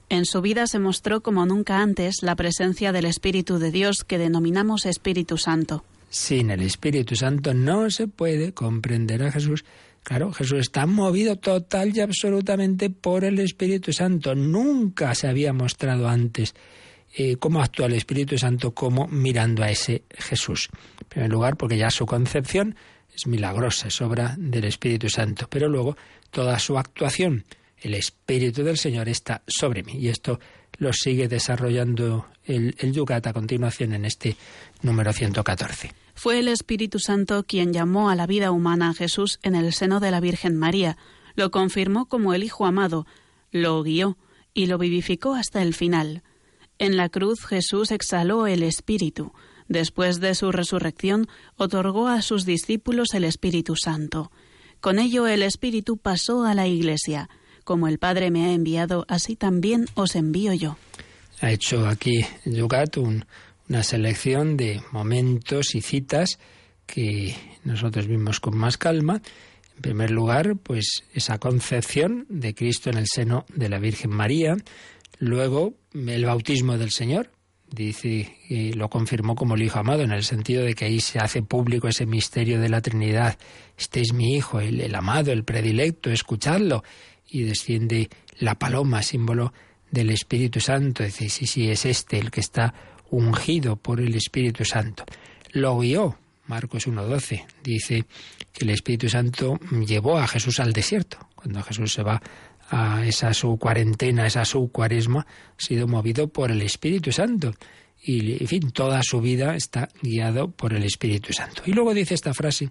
En su vida se mostró como nunca antes la presencia del Espíritu de Dios que denominamos Espíritu Santo. Sin el Espíritu Santo no se puede comprender a Jesús. Claro, Jesús está movido total y absolutamente por el Espíritu Santo. Nunca se había mostrado antes eh, cómo actúa el Espíritu Santo como mirando a ese Jesús. En primer lugar, porque ya su concepción es milagrosa, es obra del Espíritu Santo. Pero luego, toda su actuación el Espíritu del Señor está sobre mí. Y esto lo sigue desarrollando el, el Yucat a continuación en este número 114. Fue el Espíritu Santo quien llamó a la vida humana a Jesús en el seno de la Virgen María, lo confirmó como el Hijo amado, lo guió y lo vivificó hasta el final. En la cruz Jesús exhaló el Espíritu. Después de su resurrección, otorgó a sus discípulos el Espíritu Santo. Con ello el Espíritu pasó a la Iglesia. Como el Padre me ha enviado, así también os envío yo. Ha hecho aquí Yugat una selección de momentos y citas que nosotros vimos con más calma. En primer lugar, pues esa concepción de Cristo en el seno de la Virgen María. Luego, el bautismo del Señor. Dice y lo confirmó como el Hijo amado, en el sentido de que ahí se hace público ese misterio de la Trinidad. Este es mi Hijo, el, el amado, el predilecto, escuchadlo. Y desciende la paloma, símbolo del Espíritu Santo. Dice, sí, sí, es este el que está ungido por el Espíritu Santo. Lo guió. Marcos 1.12 dice que el Espíritu Santo llevó a Jesús al desierto. Cuando Jesús se va a esa su cuarentena, esa su cuaresma, ha sido movido por el Espíritu Santo. Y, en fin, toda su vida está guiado por el Espíritu Santo. Y luego dice esta frase,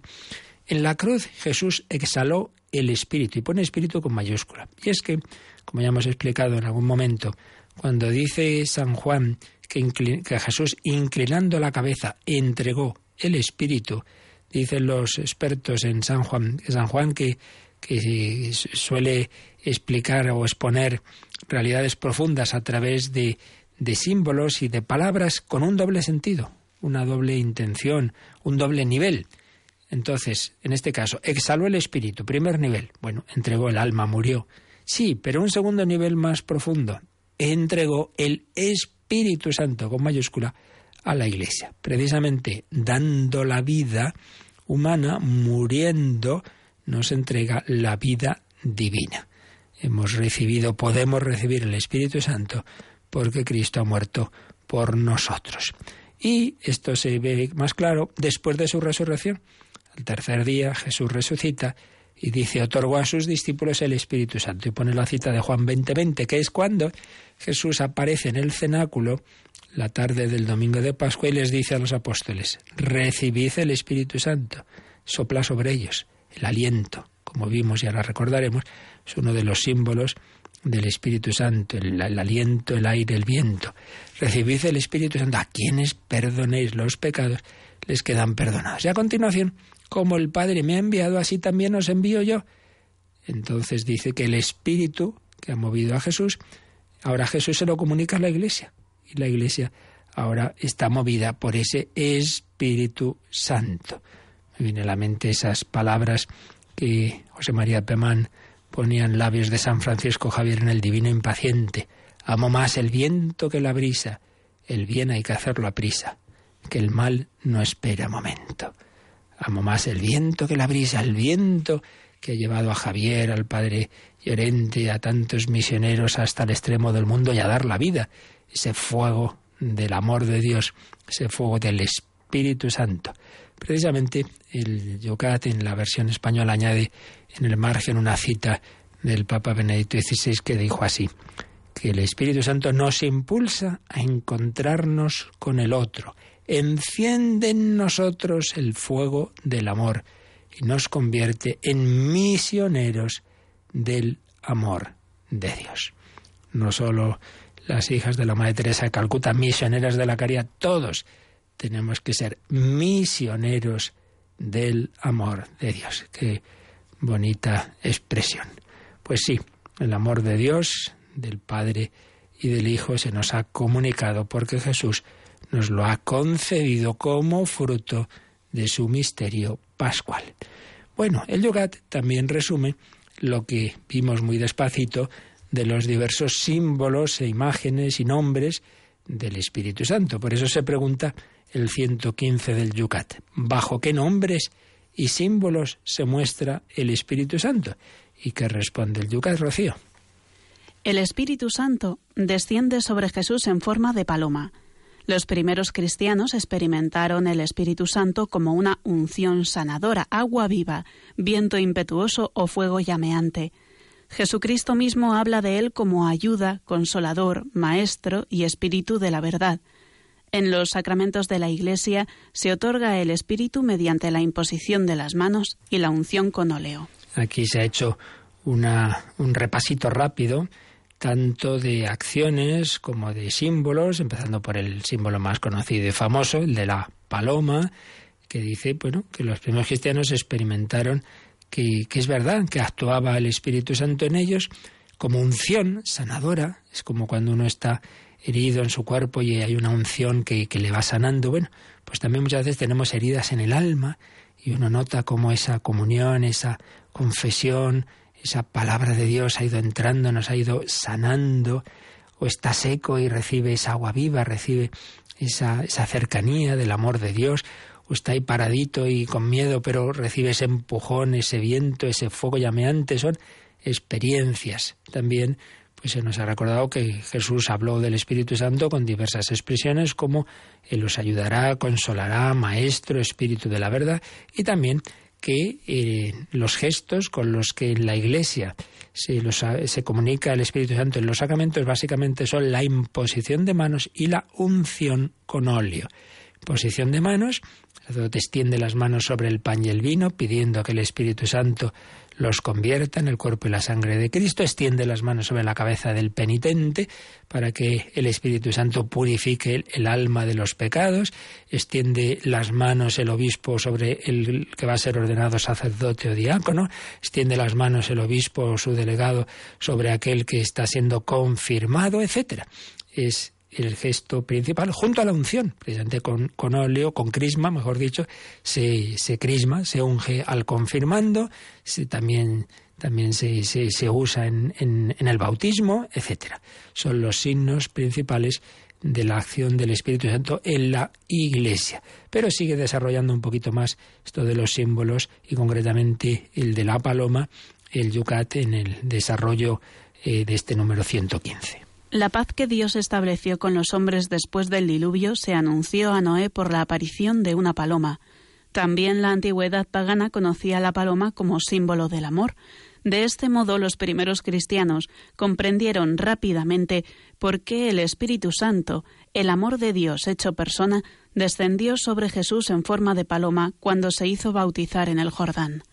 en la cruz Jesús exhaló el Espíritu, y pone Espíritu con mayúscula. Y es que, como ya hemos explicado en algún momento, cuando dice San Juan que, Jesús, inclinando la cabeza, entregó el Espíritu. Dicen los expertos en San Juan, San Juan que, que suele explicar o exponer realidades profundas a través de, de símbolos y de palabras con un doble sentido, una doble intención, un doble nivel. Entonces, en este caso, exhaló el espíritu, primer nivel. Bueno, entregó el alma, murió. Sí, pero un segundo nivel más profundo. Entregó el espíritu Espíritu Santo con mayúscula a la Iglesia, precisamente dando la vida humana, muriendo, nos entrega la vida divina. Hemos recibido, podemos recibir el Espíritu Santo porque Cristo ha muerto por nosotros. Y esto se ve más claro después de su resurrección. Al tercer día Jesús resucita y dice, otorgó a sus discípulos el Espíritu Santo. Y pone la cita de Juan 20:20, que es cuando Jesús aparece en el cenáculo la tarde del domingo de Pascua y les dice a los apóstoles, recibid el Espíritu Santo, sopla sobre ellos el aliento, como vimos y ahora recordaremos, es uno de los símbolos del Espíritu Santo, el, el, aliento, el aire, el viento. Recibid el Espíritu Santo. A quienes perdonéis los pecados, les quedan perdonados. Y a continuación, como el Padre me ha enviado, así también os envío yo. Entonces dice que el Espíritu que ha movido a Jesús, ahora Jesús se lo comunica a la Iglesia. Y la Iglesia ahora está movida por ese Espíritu Santo. Me viene a la mente esas palabras que José María Pemán ponía en labios de San Francisco Javier en el Divino Impaciente. Amo más el viento que la brisa. El bien hay que hacerlo a prisa, que el mal no espera momento. Amo más el viento que la brisa, el viento que ha llevado a Javier, al padre Llorente, a tantos misioneros hasta el extremo del mundo y a dar la vida. Ese fuego del amor de Dios, ese fuego del Espíritu Santo. Precisamente el Yucat en la versión española añade en el margen una cita del Papa Benedicto XVI que dijo así, que el Espíritu Santo nos impulsa a encontrarnos con el otro, enciende en nosotros el fuego del amor y nos convierte en misioneros del amor de Dios. No solo las hijas de la Madre Teresa de Calcuta, misioneras de la caridad, todos tenemos que ser misioneros del amor de Dios. Qué bonita expresión. Pues sí, el amor de Dios, del Padre y del Hijo se nos ha comunicado porque Jesús nos lo ha concedido como fruto de su misterio pascual. Bueno, el Yogat también resume lo que vimos muy despacito de los diversos símbolos e imágenes y nombres del Espíritu Santo. Por eso se pregunta el 115 del Yucat, ¿bajo qué nombres y símbolos se muestra el Espíritu Santo? ¿Y qué responde el Yucat, Rocío? El Espíritu Santo desciende sobre Jesús en forma de paloma. Los primeros cristianos experimentaron el Espíritu Santo como una unción sanadora, agua viva, viento impetuoso o fuego llameante. Jesucristo mismo habla de él como ayuda, consolador, maestro y espíritu de la verdad. En los sacramentos de la Iglesia se otorga el Espíritu mediante la imposición de las manos y la unción con óleo. Aquí se ha hecho un repasito rápido tanto de acciones como de símbolos, empezando por el símbolo más conocido y famoso, el de la paloma, que dice bueno, que los primeros cristianos experimentaron que, que es verdad, que actuaba el Espíritu Santo en ellos como unción sanadora, es como cuando uno está herido en su cuerpo y hay una unción que, que, le va sanando. Bueno, pues también muchas veces tenemos heridas en el alma y uno nota cómo esa comunión, esa confesión, esa palabra de Dios ha ido entrando, nos ha ido sanando, o está seco y recibe esa agua viva, recibe esa, esa cercanía del amor de Dios, o está ahí paradito y con miedo, pero recibe ese empujón, ese viento, ese fuego llameante, son experiencias. También pues se nos ha recordado que Jesús habló del Espíritu Santo con diversas expresiones como Él os ayudará, consolará, Maestro, Espíritu de la verdad, y también que eh, los gestos con los que la Iglesia se, los, se comunica el Espíritu Santo en los sacramentos básicamente son la imposición de manos y la unción con óleo. Posición de manos, el extiende las manos sobre el pan y el vino, pidiendo que el Espíritu Santo los convierta en el cuerpo y la sangre de Cristo, extiende las manos sobre la cabeza del penitente para que el Espíritu Santo purifique el alma de los pecados, extiende las manos el obispo sobre el que va a ser ordenado sacerdote o diácono, extiende las manos el obispo o su delegado sobre aquel que está siendo confirmado, etcétera. Es el gesto principal, junto a la unción, precisamente con, óleo, con crisma, mejor dicho, se, se crisma, se unge al confirmando, se, también, también se, se, usa en, en, el bautismo, etcétera. Son los signos principales de la acción del Espíritu Santo en la Iglesia. Pero sigue desarrollando un poquito más esto de los símbolos y concretamente el de la paloma, el yucat en el desarrollo eh, de este número 115. La paz que Dios estableció con los hombres después del diluvio se anunció a Noé por la aparición de una paloma. También la antigüedad pagana conocía la paloma como símbolo del amor. De este modo los primeros cristianos comprendieron rápidamente por qué el Espíritu Santo, el amor de Dios hecho persona, descendió sobre Jesús en forma de paloma cuando se hizo bautizar en el Jordán.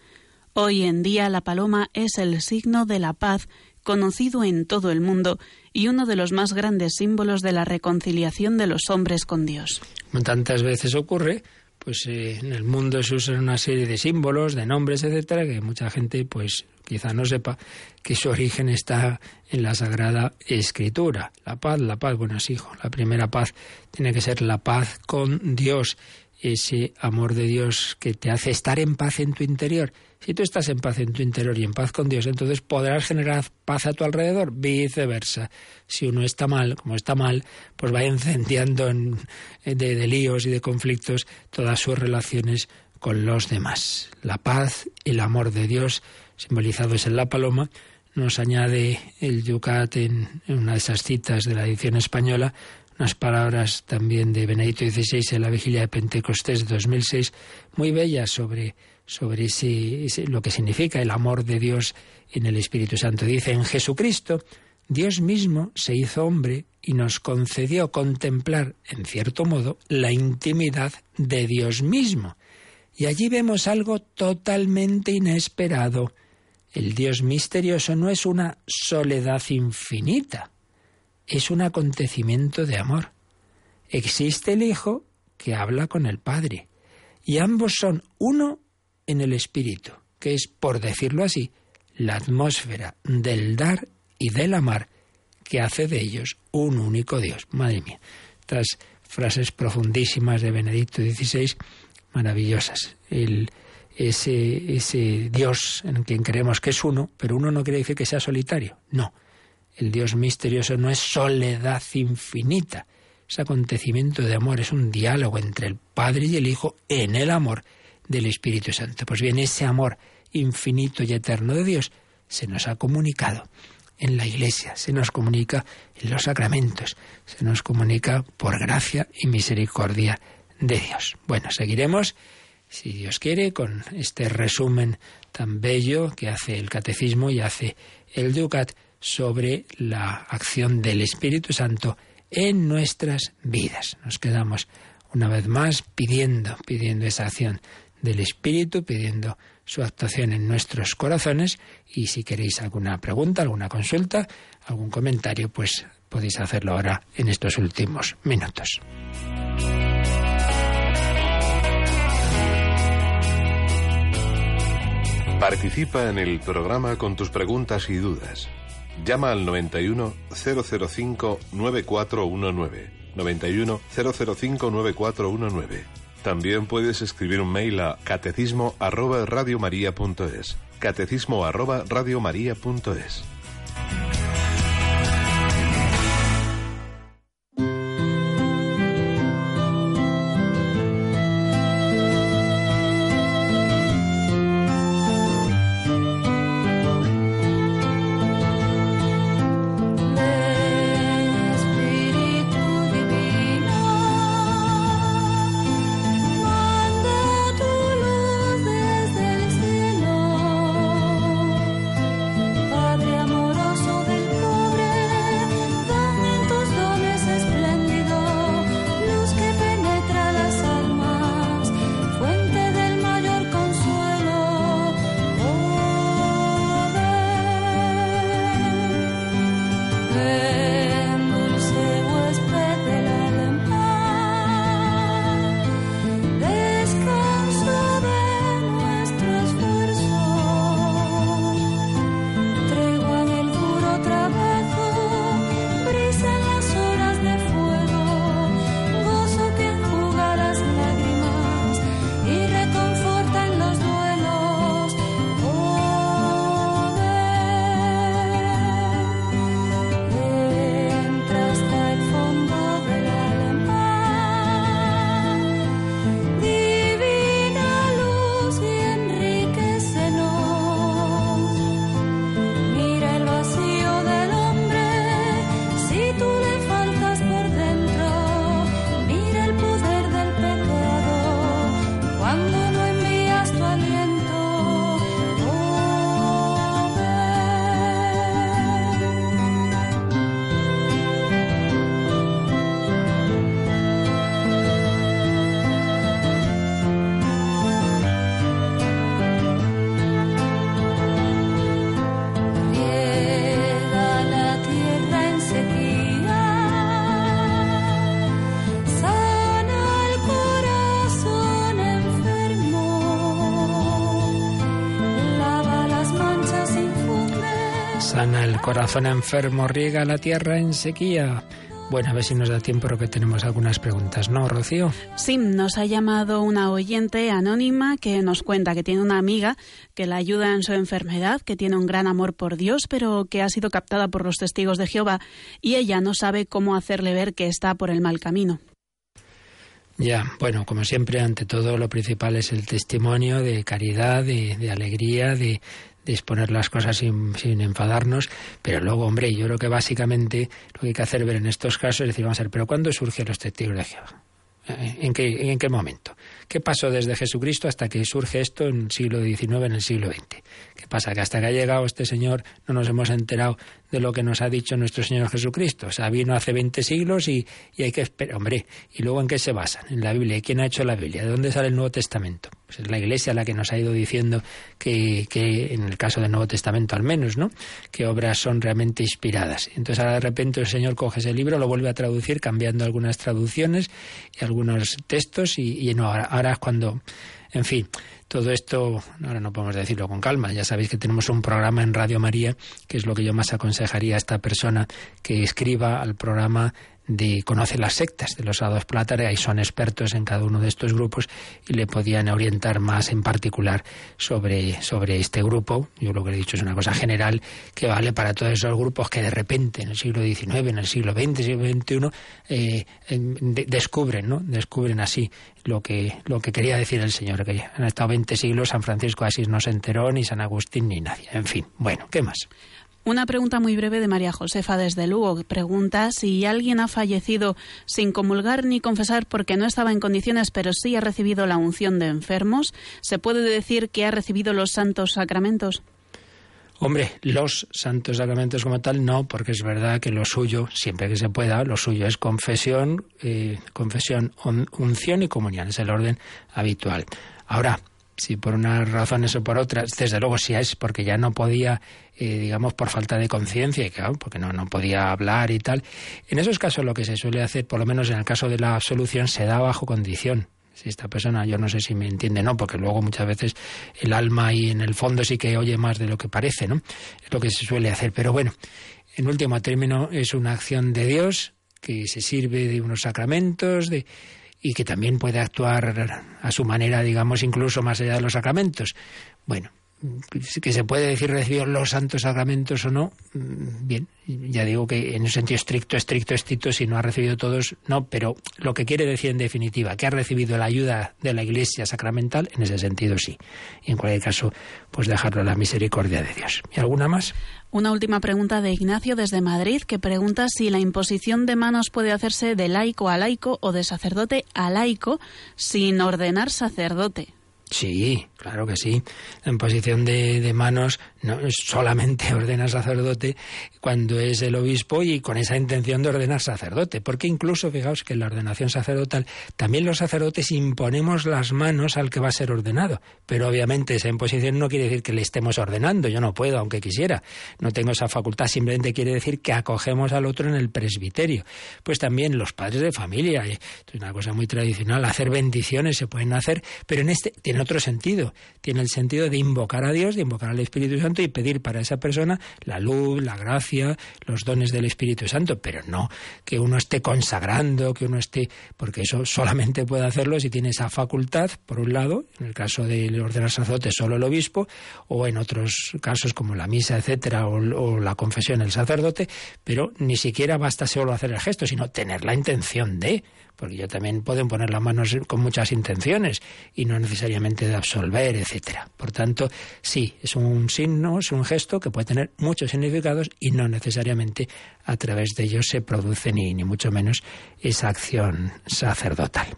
Hoy en día la paloma es el signo de la paz conocido en todo el mundo y uno de los más grandes símbolos de la reconciliación de los hombres con Dios. Como tantas veces ocurre, pues eh, en el mundo se usan una serie de símbolos, de nombres, etcétera, que mucha gente pues quizá no sepa que su origen está en la Sagrada Escritura. La paz, la paz, bueno, es hijo, la primera paz tiene que ser la paz con Dios, ese amor de Dios que te hace estar en paz en tu interior si tú estás en paz en tu interior y en paz con Dios, entonces podrás generar paz a tu alrededor, viceversa. Si uno está mal, como está mal, pues va incendiando en, de, de líos y de conflictos todas sus relaciones con los demás. La paz y el amor de Dios, simbolizados en la paloma, nos añade el Yucat en, una de esas citas de la edición española, unas palabras también de Benedicto XVI en la vigilia de Pentecostés de 2006, muy bellas sobre sobre ese, lo que significa el amor de Dios en el Espíritu Santo. Dice, en Jesucristo, Dios mismo se hizo hombre y nos concedió contemplar, en cierto modo, la intimidad de Dios mismo. Y allí vemos algo totalmente inesperado. El Dios misterioso no es una soledad infinita, es un acontecimiento de amor. Existe el Hijo que habla con el Padre, y ambos son uno en el espíritu, que es, por decirlo así, la atmósfera del dar y del amar que hace de ellos un único Dios. Madre mía, estas frases profundísimas de Benedicto XVI, maravillosas. El, ese, ese Dios en quien creemos que es uno, pero uno no quiere decir que sea solitario. No, el Dios misterioso no es soledad infinita. Es acontecimiento de amor, es un diálogo entre el Padre y el Hijo en el amor del Espíritu Santo. Pues bien, ese amor infinito y eterno de Dios se nos ha comunicado en la Iglesia, se nos comunica en los sacramentos, se nos comunica por gracia y misericordia de Dios. Bueno, seguiremos, si Dios quiere, con este resumen tan bello que hace el Catecismo y hace el Ducat sobre la acción del Espíritu Santo en nuestras vidas. Nos quedamos una vez más pidiendo, pidiendo esa acción del Espíritu, pidiendo su actuación en nuestros corazones y si queréis alguna pregunta, alguna consulta, algún comentario, pues podéis hacerlo ahora en estos últimos minutos. Participa en el programa con tus preguntas y dudas. Llama al 91 005 9419. 91 005 9419. También puedes escribir un mail a catecismo arroba radiomaria.es. Catecismo arroba radiomaria.es. corazón enfermo riega la tierra en sequía. Bueno, a ver si nos da tiempo porque tenemos algunas preguntas, ¿no, Rocío? Sí, nos ha llamado una oyente anónima que nos cuenta que tiene una amiga que la ayuda en su enfermedad, que tiene un gran amor por Dios, pero que ha sido captada por los testigos de Jehová y ella no sabe cómo hacerle ver que está por el mal camino. Ya, bueno, como siempre, ante todo lo principal es el testimonio de caridad, de, de alegría, de, de exponer las cosas sin, sin, enfadarnos, pero luego, hombre, yo creo que básicamente lo que hay que hacer ver en estos casos es decir, vamos a ver, pero ¿cuándo surgen los testigos de Jehová? ¿Eh? ¿En qué, ¿En qué momento? ¿Qué pasó desde Jesucristo hasta que surge esto en el siglo XIX, en el siglo XX? ¿Qué pasa? Que hasta que ha llegado este Señor no nos hemos enterado de lo que nos ha dicho nuestro Señor Jesucristo. O sea, vino hace 20 siglos y, y hay que esperar. Hombre, ¿y luego en qué se basan? En la Biblia. ¿Y quién ha hecho la Biblia? ¿De dónde sale el Nuevo Testamento? Pues es la Iglesia la que nos ha ido diciendo que, que, en el caso del Nuevo Testamento al menos, ¿no? Que obras son realmente inspiradas. Entonces ahora de repente el Señor coge ese libro, lo vuelve a traducir, cambiando algunas traducciones y algunos textos y, y no, ahora, ahora es cuando... En fin, todo esto, ahora no podemos decirlo con calma, ya sabéis que tenemos un programa en Radio María, que es lo que yo más aconsejaría a esta persona que escriba al programa de conoce las sectas de los Hados Plátara y son expertos en cada uno de estos grupos y le podían orientar más en particular sobre, sobre este grupo. Yo lo que he dicho es una cosa general que vale para todos esos grupos que de repente en el siglo XIX, en el siglo XX, siglo XXI eh, de, descubren, ¿no? Descubren así lo que, lo que quería decir el Señor, que han estado 20 siglos, San Francisco así no se enteró, ni San Agustín, ni nadie. En fin, bueno, ¿qué más? Una pregunta muy breve de María Josefa desde Lugo. Pregunta si alguien ha fallecido sin comulgar ni confesar porque no estaba en condiciones, pero sí ha recibido la unción de enfermos. ¿Se puede decir que ha recibido los santos sacramentos? Hombre, los santos sacramentos como tal no, porque es verdad que lo suyo, siempre que se pueda, lo suyo es confesión, eh, confesión, unción y comunión, es el orden habitual. Ahora, si por unas razones o por otras, desde luego si es porque ya no podía, eh, digamos, por falta de conciencia, porque no, no podía hablar y tal, en esos casos lo que se suele hacer, por lo menos en el caso de la absolución, se da bajo condición si esta persona, yo no sé si me entiende, no, porque luego muchas veces el alma y en el fondo sí que oye más de lo que parece, ¿no? Es lo que se suele hacer. Pero bueno, en último término, es una acción de Dios que se sirve de unos sacramentos, de y que también puede actuar a su manera, digamos, incluso más allá de los sacramentos. Bueno, que se puede decir recibió los santos sacramentos o no, mm, bien, ya digo que en un sentido estricto, estricto, estricto, si no ha recibido todos, no, pero lo que quiere decir en definitiva, que ha recibido la ayuda de la Iglesia sacramental, en ese sentido sí. Y en cualquier caso, pues dejarlo a la misericordia de Dios. ¿Y alguna más? Una última pregunta de Ignacio desde Madrid, que pregunta si la imposición de manos puede hacerse de laico a laico o de sacerdote a laico sin ordenar sacerdote. Sí, claro que sí. En posición de, de manos no solamente ordena sacerdote cuando es el obispo y con esa intención de ordenar sacerdote. Porque incluso, fijaos que en la ordenación sacerdotal también los sacerdotes imponemos las manos al que va a ser ordenado. Pero obviamente esa imposición no quiere decir que le estemos ordenando. Yo no puedo, aunque quisiera. No tengo esa facultad. Simplemente quiere decir que acogemos al otro en el presbiterio. Pues también los padres de familia. Es una cosa muy tradicional. Hacer bendiciones se pueden hacer, pero en este tiene otro sentido. Tiene el sentido de invocar a Dios, de invocar al Espíritu Santo y pedir para esa persona la luz, la gracia, los dones del Espíritu Santo, pero no que uno esté consagrando, que uno esté, porque eso solamente puede hacerlo si tiene esa facultad, por un lado, en el caso del ordenar sacerdote solo el obispo, o en otros casos como la misa, etcétera, o, o la confesión el sacerdote, pero ni siquiera basta solo hacer el gesto, sino tener la intención de, porque yo también pueden poner las manos con muchas intenciones y no necesariamente de absolver, etcétera. Por tanto, sí, es un signo, es un gesto que puede tener muchos significados y no necesariamente a través de ellos se produce ni, ni mucho menos esa acción sacerdotal.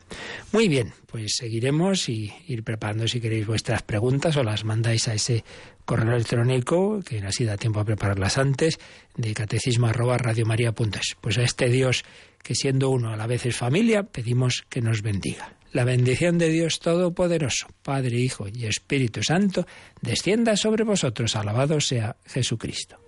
Muy bien, pues seguiremos y ir preparando si queréis vuestras preguntas o las mandáis a ese correo electrónico, que así da tiempo a prepararlas antes, de catecismo arroba Pues a este Dios que siendo uno a la vez es familia, pedimos que nos bendiga. La bendición de Dios Todopoderoso, Padre, Hijo y Espíritu Santo, descienda sobre vosotros. Alabado sea Jesucristo.